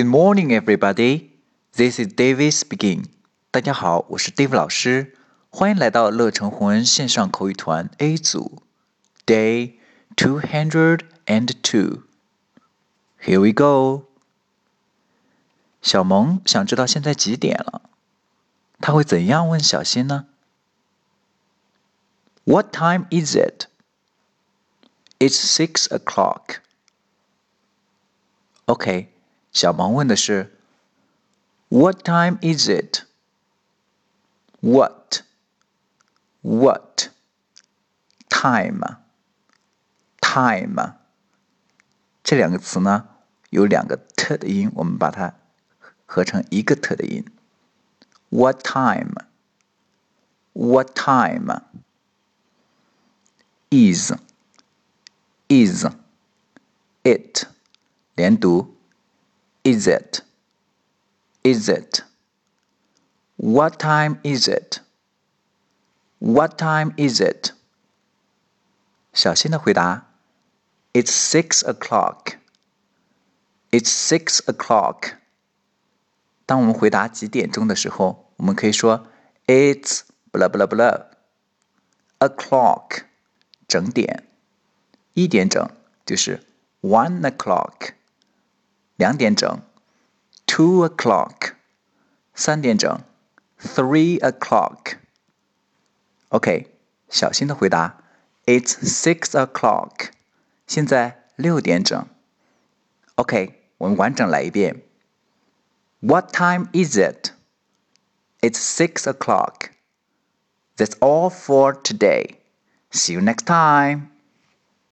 Good morning, everybody. This is David speaking. 大家好，我是 Dave 老师，欢迎来到乐成宏恩线上口语团 A 组，Day two hundred and two. Here we go. 小萌想知道现在几点了，他会怎样问小新呢？What time is it? It's six o'clock. OK， 小萌问的是 What time is it? What? What? Time? Time? 这两个词呢有两个 t 的音，我们把它合成一个 t 的音。What time? What time? Is? Is? It? 连读 is it? Is it? What time is it? What time is it? 小新的回答：It's six o'clock. It's six o'clock. 当我们回答几点钟的时候，我们可以说 It's blah blah blah o'clock 整点，一点整就是 one o'clock。两点整，two o'clock，三点整，three o'clock。OK，小新的回答，It's six o'clock，现在六点整。OK，我们完整来一遍。What time is it? It's six o'clock. That's all for today. See you next time.